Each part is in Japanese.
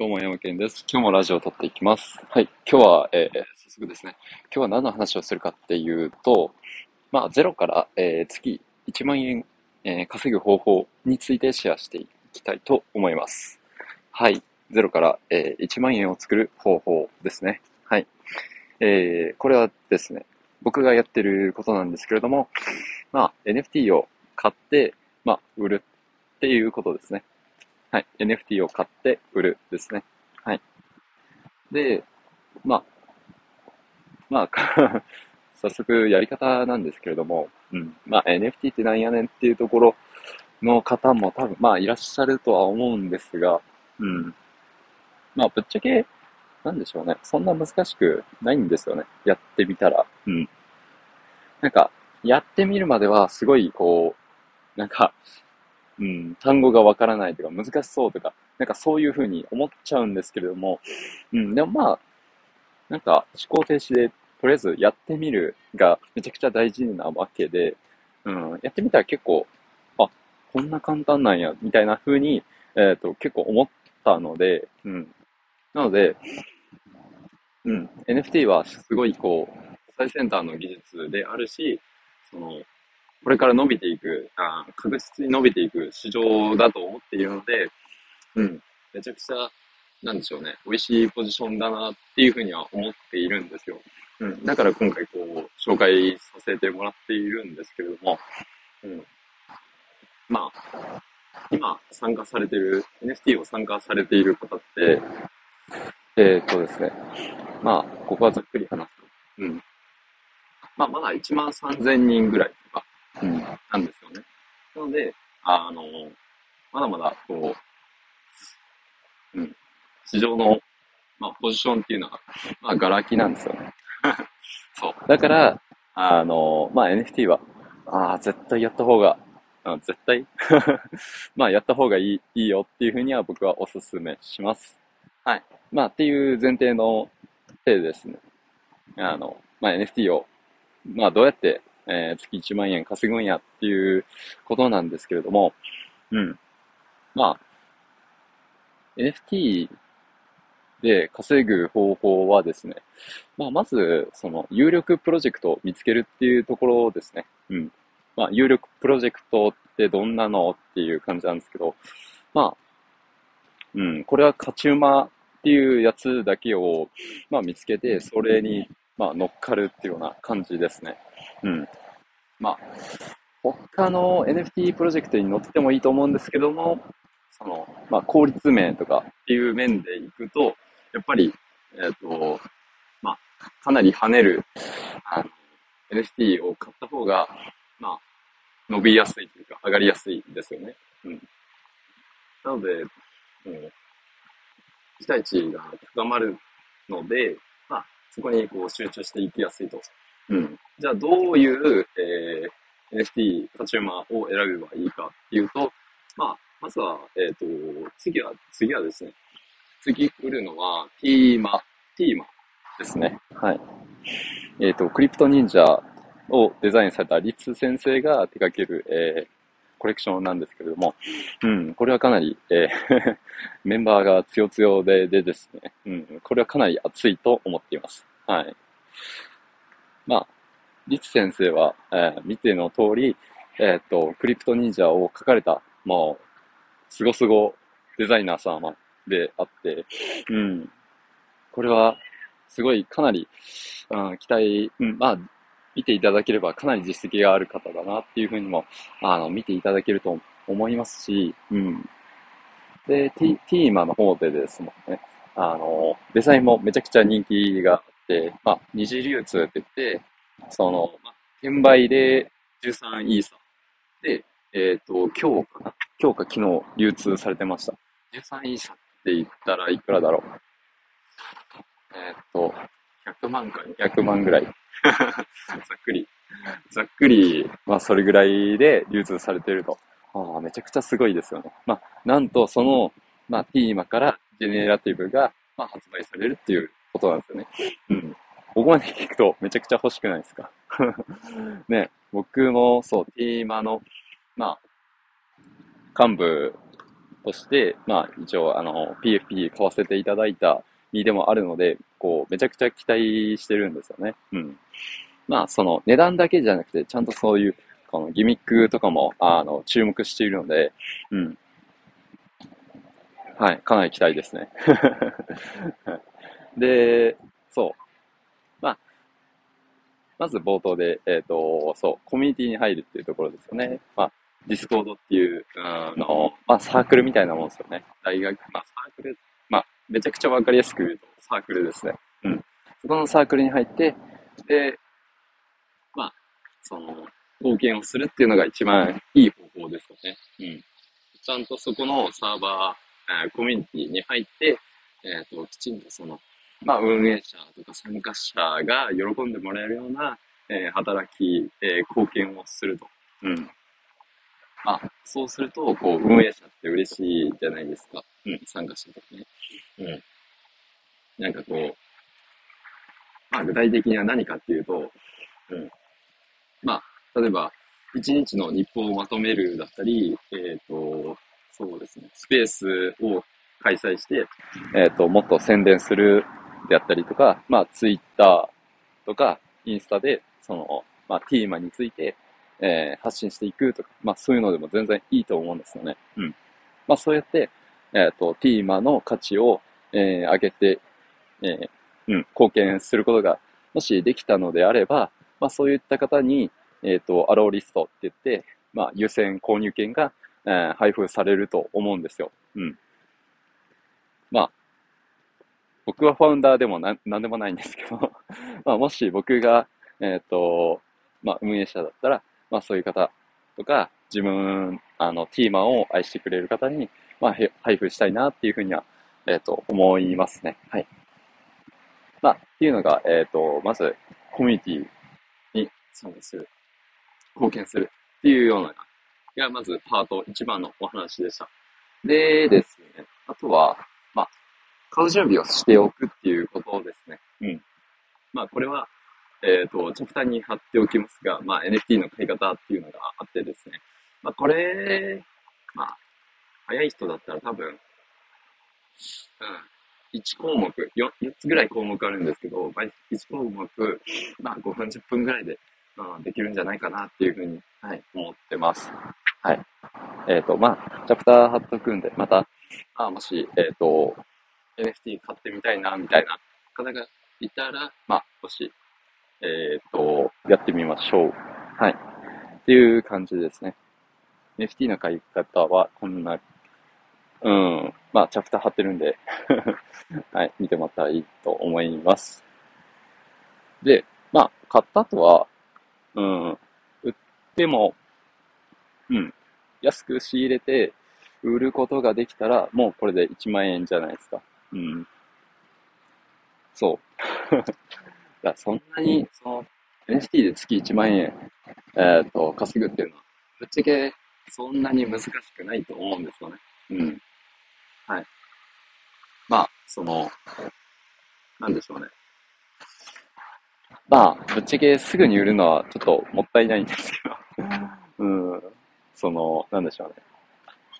どうも、山健です。今日もラジオを撮っていきます。はい。今日は、えー、早速ですね。今日は何の話をするかっていうと、まあ、ゼロから、えー、月1万円、えー、稼ぐ方法についてシェアしていきたいと思います。はい。ゼロから、えー、1万円を作る方法ですね。はい。えー、これはですね、僕がやってることなんですけれども、まあ、NFT を買って、まあ、売るっていうことですね。はい。NFT を買って売るですね。はい。で、まあ、まあ、早速やり方なんですけれども、うん。まあ、NFT ってなんやねんっていうところの方も多分、まあ、いらっしゃるとは思うんですが、うん。まあ、ぶっちゃけ、なんでしょうね。そんな難しくないんですよね。やってみたら。うん。なんか、やってみるまではすごい、こう、なんか、うん、単語がわからないとか難しそうとか、なんかそういうふうに思っちゃうんですけれども、うん、でもまあ、なんか思考停止でとりあえずやってみるがめちゃくちゃ大事なわけで、うん、やってみたら結構、あ、こんな簡単なんや、みたいな風に、えっ、ー、と、結構思ったので、うん。なので、うん、NFT はすごいこう、最先端の技術であるし、その、これから伸びていく、あ確実に伸びていく市場だと思っているので、うん、めちゃくちゃ、なんでしょうね、美味しいポジションだなっていうふうには思っているんですよ。うん、だから今回こう、紹介させてもらっているんですけれども、うん、まあ、今参加されてる、NFT を参加されている方って、えー、っとですね、まあ、ここはざっくり話すと、うん。まあ、まだ1万3000人ぐらいうん、なんですよね。なので、あの、まだまだ、こう、うん、市場の、まあ、ポジションっていうのは、まあ、ガラ空きなんですよね。そう。だから、あの、まあ、NFT は、ああ、絶対やった方が、あ絶対？まあ、やった方がいい、いいよっていうふうには僕はお勧めします。はい。まあ、っていう前提の手でですね、あの、まあ、NFT を、まあ、どうやってえー、月1万円稼ぐんやっていうことなんですけれども、うん。まあ、NFT で稼ぐ方法はですね、まあ、まず、その、有力プロジェクトを見つけるっていうところですね。うん。まあ、有力プロジェクトってどんなのっていう感じなんですけど、まあ、うん、これは勝ち馬っていうやつだけを、まあ、見つけて、それに、まあ、乗っかるっていうような感じですね。うん。まあ、他の NFT プロジェクトに乗ってもいいと思うんですけども、その、まあ、効率面とかっていう面でいくと、やっぱり、えっ、ー、と、まあ、かなり跳ねる、あの、NFT を買った方が、まあ、伸びやすいというか、上がりやすいですよね。うん。なので、もう、期待値が高まるので、まあ、そこにこう集中していきやすいとうん。じゃあ、どういう、えー、NFT、カチューマーを選べばいいかっていうと、まあ、まずは、えっ、ー、と、次は、次はですね、次来るのは、ティーマ、ティーマですね。はい。えっ、ー、と、クリプト忍者をデザインされたリツ先生が手掛ける、えー、コレクションなんですけれども、うん、これはかなり、えー メンバーが強強ででですね、うん、これはかなり熱いと思っています。はい。まあ、リツ先生は、えー、見ての通り、えー、っと、クリプト忍者を描かれた、もう、すごすごデザイナーさんであって、うん。これは、すごい、かなり、うん、期待、うん、まあ、見ていただければかなり実績がある方だなっていうふうにも、あの、見ていただけると思いますし、うん。で、ティーマの方でですもんね、あの、デザインもめちゃくちゃ人気があって、まあ、二次流通って言って、その、まあ、転売で13イーサで、えっ、ー、と、今日かな今日か昨日流通されてました。13イーサって言ったらいくらだろうえっ、ー、と、100万か200万ぐらい。ざっくり。ざっくり、まあ、それぐらいで流通されていると。ああ、めちゃくちゃすごいですよね。まあ、なんとその、まあ、ティーマからジェネラティブが、まあ、発売されるっていうことなんですよね。うん。ここまで聞くとめちゃくちゃ欲しくないですか？ね、僕もそう、ティーマの、まあ、幹部として、まあ、一応、あの、PFP 買わせていただいた身でもあるので、こう、めちゃくちゃ期待してるんですよね。うん。まあ、その、値段だけじゃなくて、ちゃんとそういう、このギミックとかも、あの、注目しているので、うん。はい、かなり期待ですね。で、まず冒頭で、えっ、ー、と、そう、コミュニティに入るっていうところですよね。まあ、ディスコードっていう、あの、まあ、サークルみたいなもんですよね。大学、まあ、サークル、まあ、めちゃくちゃわかりやすく言うと、サークルですね。うん。そこのサークルに入って、で、まあ、その、貢献をするっていうのが一番いい方法ですよね。うん。ちゃんとそこのサーバー、えー、コミュニティに入って、えっ、ー、と、きちんとその、まあ、運営者とか参加者が喜んでもらえるような、えー、働き、え貢献をすると。うん。あ、そうすると、こう、運営者って嬉しいじゃないですか。うん、参加者とかね。うん。なんかこう、まあ、具体的には何かっていうと、うん。まあ、例えば、一日の日報をまとめるだったり、えっ、ー、と、そうですね、スペースを開催して、えっ、ー、と、もっと宣伝するであったりとか、まあ、ツイッターとか、インスタで、その、まあ、ティーマについて、えー、発信していくとか、まあそういうのでも全然いいと思うんですよね。うん。まあそうやって、えっ、ー、と、ティーマの価値を、えー、上げて、えー、うん、貢献することが、もしできたのであれば、まあそういった方に、えっ、と、アローリストって言って、まあ優先購入券が、えー、配布されると思うんですよ。うん。まあ、僕はファウンダーでもななんでもないんですけど まあもし僕が、えっ、ー、と、まあ運営者だったら、まあそういう方とか、自分、あの、ティーマを愛してくれる方に、まあ、配布したいなっていうふうには、えっ、ー、と、思いますね。はい。まあ、っていうのが、えっ、ー、と、まず、コミュニティに参加する、貢献するっていうような、が、まずパート1番のお話でした。でですね、あとは、まあ、買う準備をしておくっていうことですね。うん。まあ、これは、えっ、ー、と、チャプターに貼っておきますが、まあ、NFT の買い方っていうのがあってですね。まあ、これ、まあ、早い人だったら多分、うん、1項目4、4つぐらい項目あるんですけど、まあ、1項目、まあ、5分、10分ぐらいで、うん、できるんじゃないかなっていうふうに、はい、思ってます。はい。えっ、ー、と、まあ、チャプター貼っとくんで、また、まあ、もし、えっ、ー、と、NFT 買ってみたいな、みたいな方がいたら、まあ、もし、えっ、と、やってみましょう。はい。っていう感じですね。NFT の買い方はこんな、うん、まあ、チャプター貼ってるんで はい、見てもらったらいいと思います。で、まあ、買った後は、うん、売っても、うん、安く仕入れて、売ることができたら、もうこれで1万円じゃないですか。うん。そう。だそんなに、その、NFT で月1万円、えっ、ー、と、稼ぐっていうのは、ぶっちゃけそんなに難しくないと思うんですよね。うん。はい。まあ、その、なんでしょうね。まあ、ぶっちゃけすぐに売るのはちょっともったいないんですけど うん。その、なんでしょうね。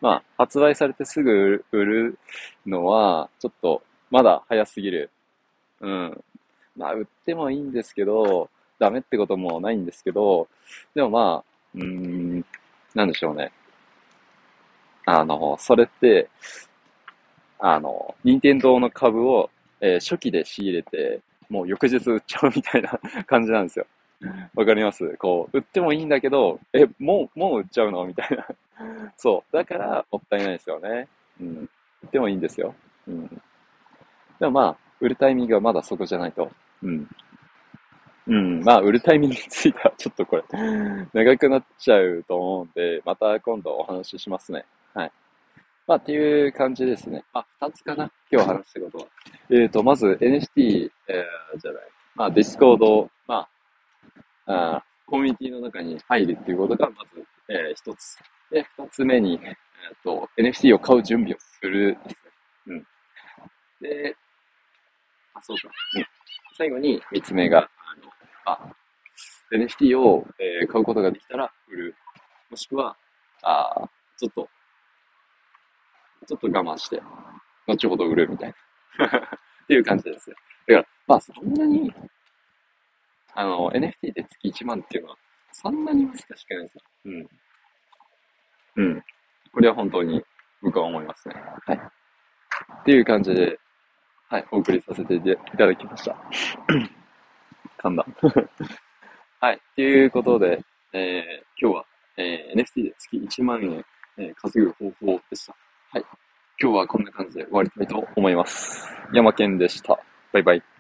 まあ、発売されてすぐ売るのは、ちょっと、まだ早すぎる。うん。まあ、売ってもいいんですけど、ダメってこともないんですけど、でもまあ、うーん、なんでしょうね。あの、それって、あの、任天堂の株を、えー、初期で仕入れて、もう翌日売っちゃうみたいな 感じなんですよ。わかります？こう、売ってもいいんだけど、え、もう、もう売っちゃうの？みたいな。そう。だから、もったいないですよね。うん。売ってもいいんですよ。うん。でもまあ、売るタイミングはまだそこじゃないと。うん。うん。まあ、売るタイミングについてはちょっとこれ長くなっちゃうと思うんで、また今度お話ししますね。はい。まあ、っていう感じですね。あ、二つかな？今日話したことは。えっ、ー、と、まず NFT、えー、じゃない。まあ、ディスコード、まあ、あコミュニティの中に入るっていうことが、まず、えー、一つ。で、二つ目に、えっ、と、NFT を買う準備をするですね。うん。で、あ、そうか。うん。最後に三つ目が、あの、あ、NFT を、えー、買うことができたら売る。もしくは、あちょっと、ちょっと我慢して、後ほど売るみたいな っていう感じです。だから、まあそんなに、あの、NFT で月1万っていうのは、そんなに難しくないですよ。うん。うん。これは本当に僕は思いますね。はい。っていう感じで、はい、お送りさせていただきました。噛んだ。はい。っていうことで、えー、今日は、えー、NFT で月1万円、えー、稼ぐ方法でした。はい。今日はこんな感じで終わりたいと思います。山健でした。バイバイ。